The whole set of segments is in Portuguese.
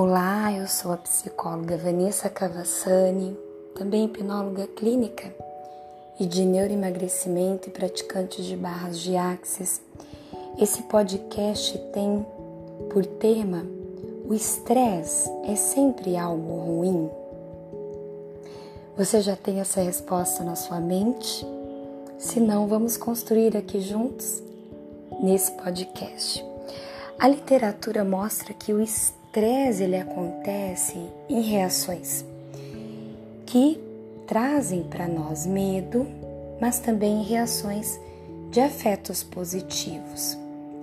Olá, eu sou a psicóloga Vanessa Cavassani, também hipnóloga clínica e de neuroemagrecimento e praticante de barras de axis. Esse podcast tem por tema o estresse é sempre algo ruim? Você já tem essa resposta na sua mente? Se não, vamos construir aqui juntos nesse podcast. A literatura mostra que o estresse ele acontece em reações que trazem para nós medo, mas também reações de afetos positivos.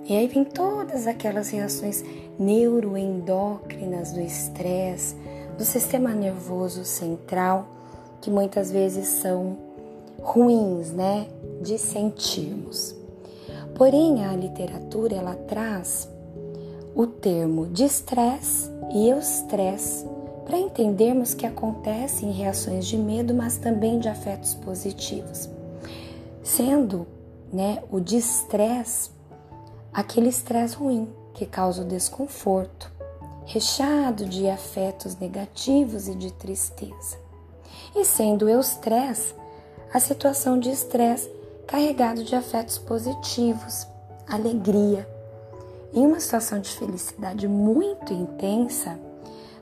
E aí vem todas aquelas reações neuroendócrinas do estresse, do sistema nervoso central, que muitas vezes são ruins, né, de sentirmos. Porém, a literatura ela traz o termo de estresse e eustresse para entendermos que acontecem reações de medo, mas também de afetos positivos. Sendo, né, o de estresse aquele estresse ruim que causa o desconforto, recheado de afetos negativos e de tristeza. E sendo o eustresse a situação de estresse carregado de afetos positivos, alegria. Em uma situação de felicidade muito intensa,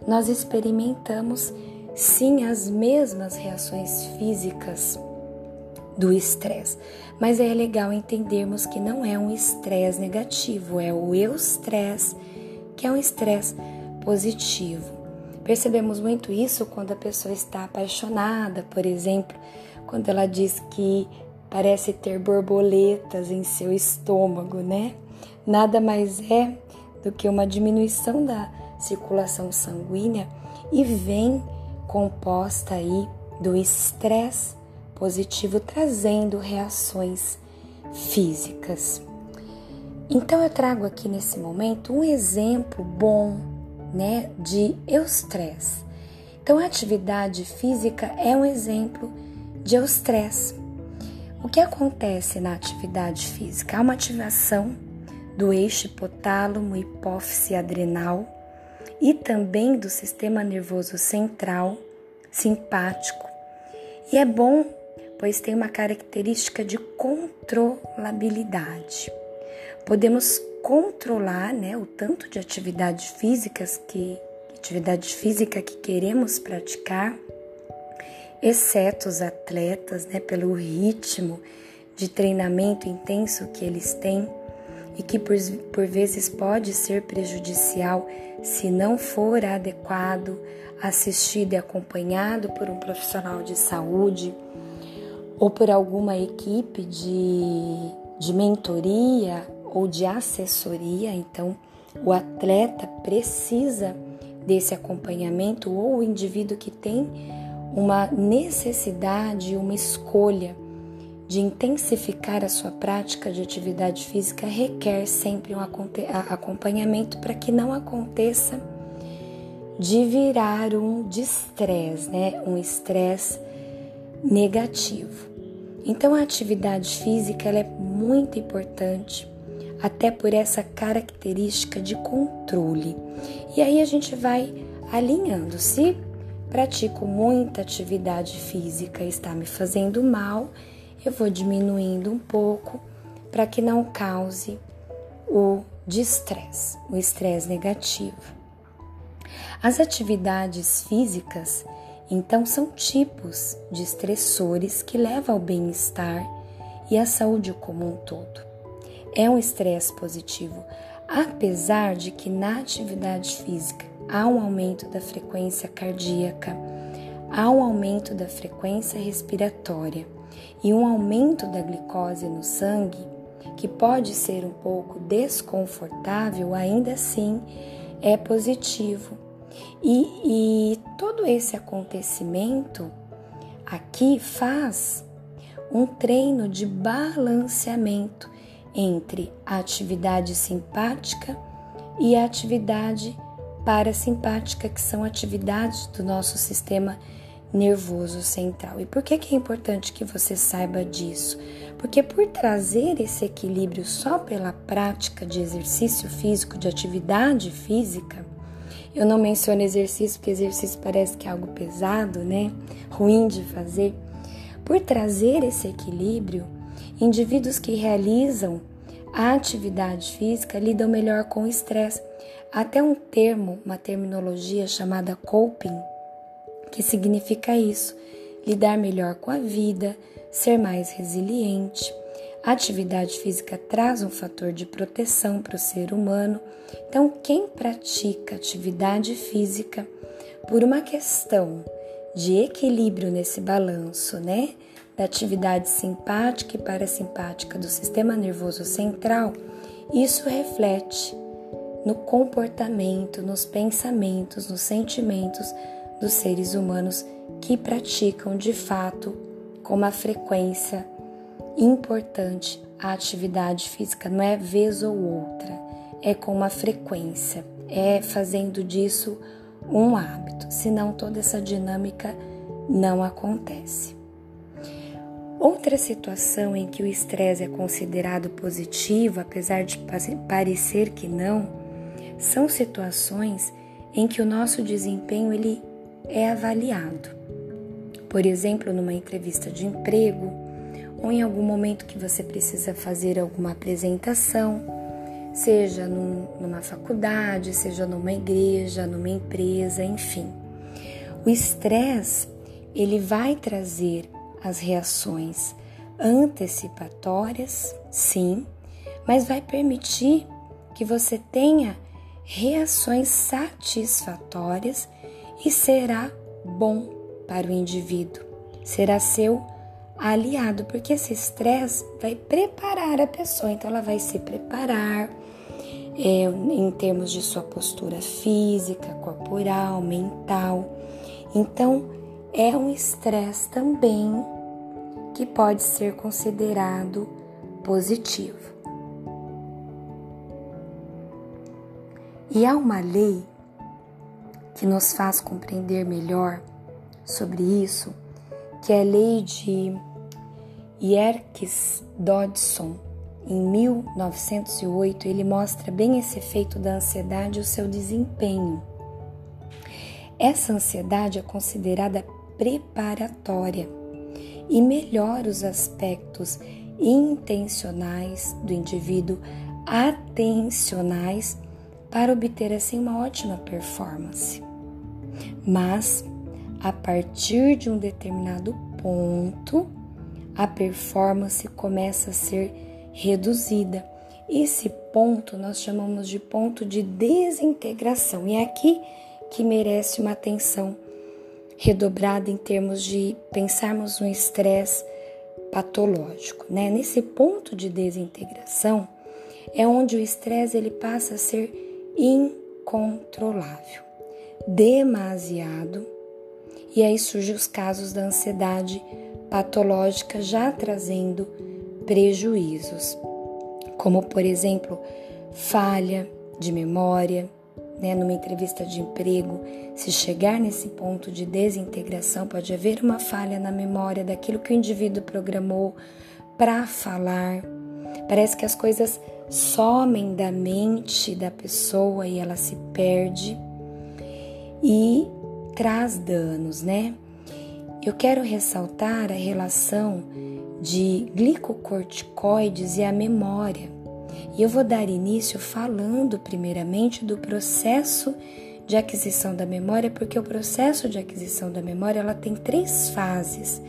nós experimentamos sim as mesmas reações físicas do estresse, mas é legal entendermos que não é um estresse negativo, é o eustresse, que é um estresse positivo. Percebemos muito isso quando a pessoa está apaixonada, por exemplo, quando ela diz que parece ter borboletas em seu estômago, né? Nada mais é do que uma diminuição da circulação sanguínea e vem composta aí do estresse positivo trazendo reações físicas. Então eu trago aqui nesse momento um exemplo bom, né, de eustresse. Então a atividade física é um exemplo de eustresse. O que acontece na atividade física? Há uma ativação do eixo hipotálamo, hipófise adrenal e também do sistema nervoso central, simpático. E é bom, pois tem uma característica de controlabilidade. Podemos controlar, né, o tanto de atividades físicas que atividade física que queremos praticar exceto os atletas, né, pelo ritmo de treinamento intenso que eles têm e que por, por vezes pode ser prejudicial se não for adequado, assistido e acompanhado por um profissional de saúde ou por alguma equipe de, de mentoria ou de assessoria. Então, o atleta precisa desse acompanhamento ou o indivíduo que tem uma necessidade, uma escolha de intensificar a sua prática de atividade física requer sempre um acompanhamento para que não aconteça de virar um estresse, né? Um estresse negativo. Então a atividade física é muito importante, até por essa característica de controle. E aí a gente vai alinhando. Se pratico muita atividade física e está me fazendo mal, eu vou diminuindo um pouco para que não cause o estresse, o estresse negativo. As atividades físicas, então, são tipos de estressores que levam ao bem-estar e à saúde como um todo. É um estresse positivo, apesar de que na atividade física há um aumento da frequência cardíaca, há um aumento da frequência respiratória e um aumento da glicose no sangue, que pode ser um pouco desconfortável, ainda assim é positivo. E, e todo esse acontecimento aqui faz um treino de balanceamento entre a atividade simpática e a atividade parasimpática, que são atividades do nosso sistema nervoso central. E por que, que é importante que você saiba disso? Porque por trazer esse equilíbrio só pela prática de exercício físico, de atividade física, Eu não menciono exercício, porque exercício parece que é algo pesado, né? Ruim de fazer. Por trazer esse equilíbrio, indivíduos que realizam a atividade física lidam melhor com o estresse. Até um termo, uma terminologia chamada coping, que significa isso: lidar melhor com a vida, ser mais resiliente. A atividade física traz um fator de proteção para o ser humano. Então, quem pratica atividade física por uma questão de equilíbrio nesse balanço, né? Da atividade simpática e parasimpática do sistema nervoso central, isso reflete no comportamento, nos pensamentos, nos sentimentos dos seres humanos que praticam de fato com uma frequência importante a atividade física. Não é vez ou outra, é com uma frequência, é fazendo disso um hábito, senão toda essa dinâmica não acontece. Outra situação em que o estresse é considerado positivo, apesar de parecer que não, são situações em que o nosso desempenho ele é avaliado. Por exemplo, numa entrevista de emprego ou em algum momento que você precisa fazer alguma apresentação, seja num, numa faculdade, seja numa igreja, numa empresa, enfim. O estresse ele vai trazer as reações antecipatórias, sim, mas vai permitir que você tenha reações satisfatórias e será bom para o indivíduo, será seu aliado, porque esse estresse vai preparar a pessoa, então ela vai se preparar é, em termos de sua postura física, corporal, mental. Então, é um estresse também que pode ser considerado positivo. E há uma lei que nos faz compreender melhor sobre isso, que é a lei de Yerkes Dodson. Em 1908, ele mostra bem esse efeito da ansiedade e o seu desempenho. Essa ansiedade é considerada preparatória e melhora os aspectos intencionais do indivíduo, atencionais para obter assim uma ótima performance. Mas a partir de um determinado ponto, a performance começa a ser reduzida. Esse ponto nós chamamos de ponto de desintegração, e é aqui que merece uma atenção redobrada em termos de pensarmos no estresse patológico, né? Nesse ponto de desintegração é onde o estresse ele passa a ser incontrolável, demasiado, e aí surgem os casos da ansiedade patológica já trazendo prejuízos, como por exemplo, falha de memória, né, numa entrevista de emprego, se chegar nesse ponto de desintegração, pode haver uma falha na memória daquilo que o indivíduo programou para falar. Parece que as coisas somem da mente da pessoa e ela se perde e traz danos, né? Eu quero ressaltar a relação de glicocorticoides e a memória. E eu vou dar início falando primeiramente do processo de aquisição da memória, porque o processo de aquisição da memória ela tem três fases,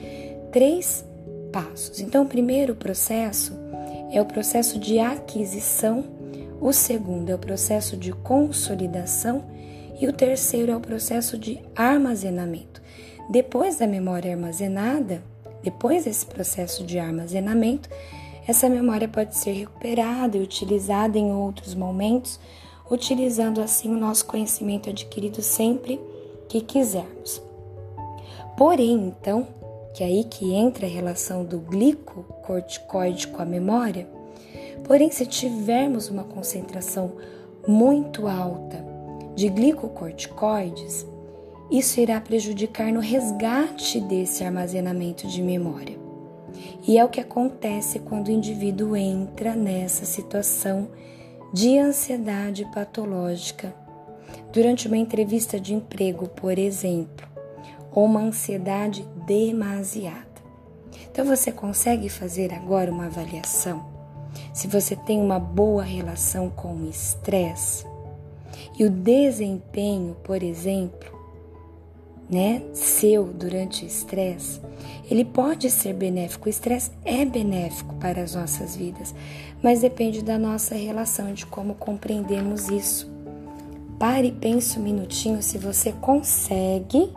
três passos. Então, o primeiro processo é o processo de aquisição, o segundo é o processo de consolidação e o terceiro é o processo de armazenamento. Depois da memória armazenada, depois desse processo de armazenamento, essa memória pode ser recuperada e utilizada em outros momentos, utilizando assim o nosso conhecimento adquirido sempre que quisermos. Porém, então, que é aí que entra a relação do glicocorticoide com a memória, porém, se tivermos uma concentração muito alta de glicocorticoides, isso irá prejudicar no resgate desse armazenamento de memória. E é o que acontece quando o indivíduo entra nessa situação de ansiedade patológica. durante uma entrevista de emprego, por exemplo, ou uma ansiedade demasiada. Então você consegue fazer agora uma avaliação se você tem uma boa relação com o estresse e o desempenho, por exemplo, né, seu durante o estresse, ele pode ser benéfico. O estresse é benéfico para as nossas vidas, mas depende da nossa relação, de como compreendemos isso. Pare e pense um minutinho se você consegue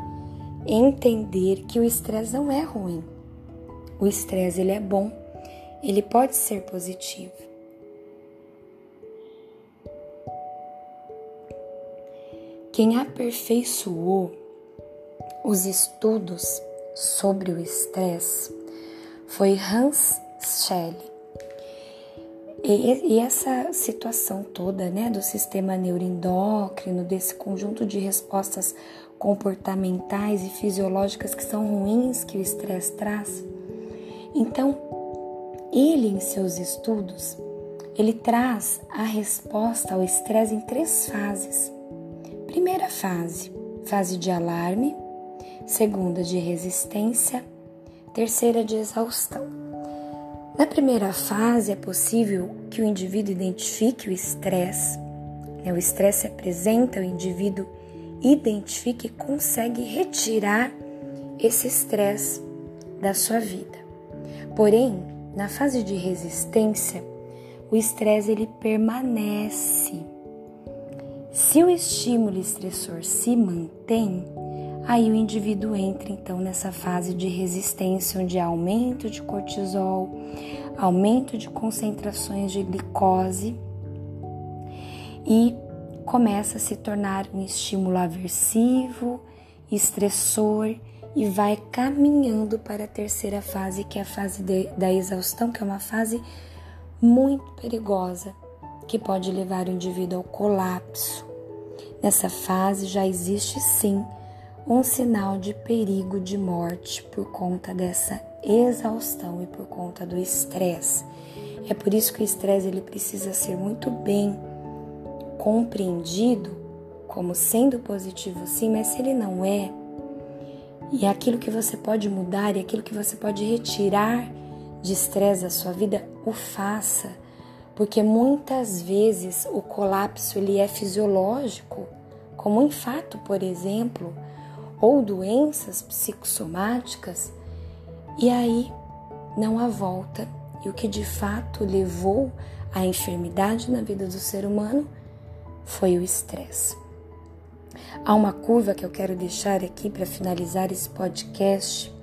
entender que o estresse não é ruim. O estresse ele é bom, ele pode ser positivo. Quem aperfeiçoou os estudos sobre o estresse foi Hans Schelle. E, e, essa situação toda, né, do sistema neuroendócrino, desse conjunto de respostas comportamentais e fisiológicas que são ruins que o estresse traz. Então, ele em seus estudos, ele traz a resposta ao estresse em três fases. Primeira fase, fase de alarme, segunda de resistência, terceira de exaustão. Na primeira fase, é possível que o indivíduo identifique o estresse. Né? O estresse apresenta, o indivíduo identifica e consegue retirar esse estresse da sua vida. Porém, na fase de resistência, o estresse ele permanece. Se o estímulo estressor se mantém, aí o indivíduo entra então nessa fase de resistência, onde há aumento de cortisol, aumento de concentrações de glicose e começa a se tornar um estímulo aversivo, estressor e vai caminhando para a terceira fase, que é a fase de, da exaustão, que é uma fase muito perigosa, que pode levar o indivíduo ao colapso. Nessa fase já existe sim um sinal de perigo de morte por conta dessa exaustão e por conta do estresse. É por isso que o estresse ele precisa ser muito bem compreendido como sendo positivo sim, mas se ele não é, e é aquilo que você pode mudar e aquilo que você pode retirar de estresse da sua vida, o faça, porque muitas vezes o colapso ele é fisiológico, como um infarto, por exemplo, ou doenças psicossomáticas, e aí não há volta. E o que de fato levou à enfermidade na vida do ser humano foi o estresse. Há uma curva que eu quero deixar aqui para finalizar esse podcast,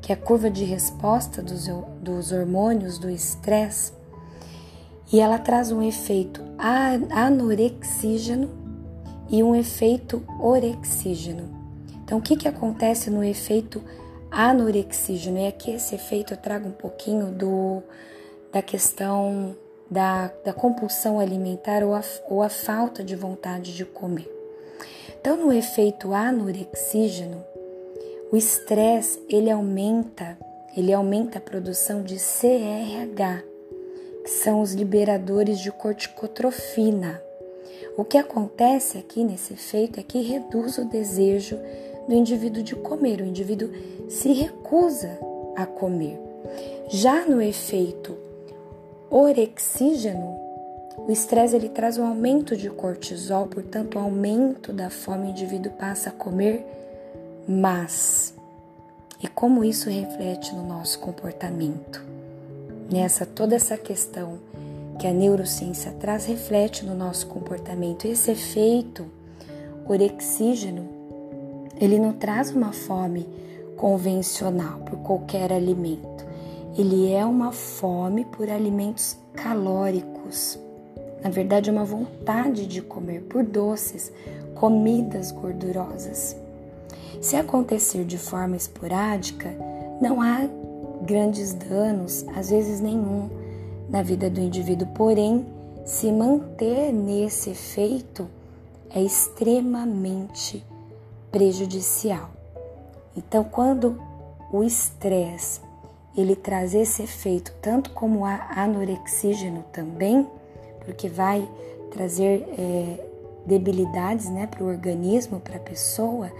que é a curva de resposta dos, dos hormônios do estresse, e ela traz um efeito anorexígeno e um efeito orexígeno. Então, o que, que acontece no efeito anorexígeno? E aqui esse efeito eu trago um pouquinho do, da questão da, da compulsão alimentar ou a, ou a falta de vontade de comer. Então, no efeito anorexígeno, o estresse ele aumenta, ele aumenta a produção de CRH, são os liberadores de corticotrofina. O que acontece aqui nesse efeito é que reduz o desejo do indivíduo de comer, o indivíduo se recusa a comer. Já no efeito orexígeno, o estresse ele traz um aumento de cortisol, portanto, um aumento da fome, o indivíduo passa a comer mais. E como isso reflete no nosso comportamento? Nessa toda essa questão que a neurociência traz reflete no nosso comportamento. Esse efeito orexígeno ele não traz uma fome convencional por qualquer alimento. Ele é uma fome por alimentos calóricos. Na verdade, é uma vontade de comer por doces, comidas gordurosas. Se acontecer de forma esporádica, não há grandes danos, às vezes nenhum, na vida do indivíduo. Porém, se manter nesse efeito é extremamente prejudicial. Então, quando o estresse ele traz esse efeito, tanto como o anorexígeno também, porque vai trazer é, debilidades, né, para o organismo, para a pessoa,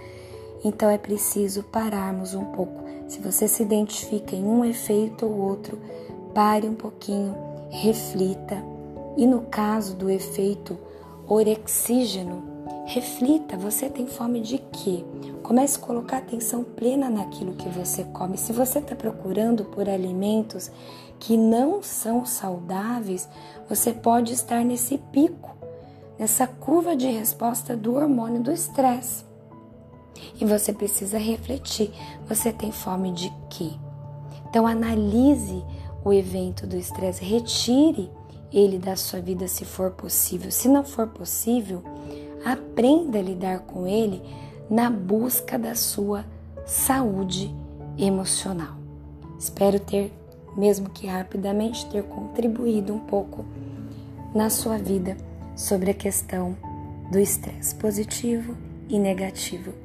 então é preciso pararmos um pouco. Se você se identifica em um efeito ou outro, pare um pouquinho, reflita. E no caso do efeito orexígeno, reflita: você tem fome de quê? Comece a colocar atenção plena naquilo que você come. Se você está procurando por alimentos que não são saudáveis, você pode estar nesse pico, nessa curva de resposta do hormônio do estresse. E você precisa refletir: você tem fome de quê? Então, analise o evento do estresse, retire ele da sua vida se for possível. Se não for possível, aprenda a lidar com ele na busca da sua saúde emocional. Espero ter, mesmo que rapidamente, ter contribuído um pouco na sua vida sobre a questão do estresse positivo e negativo.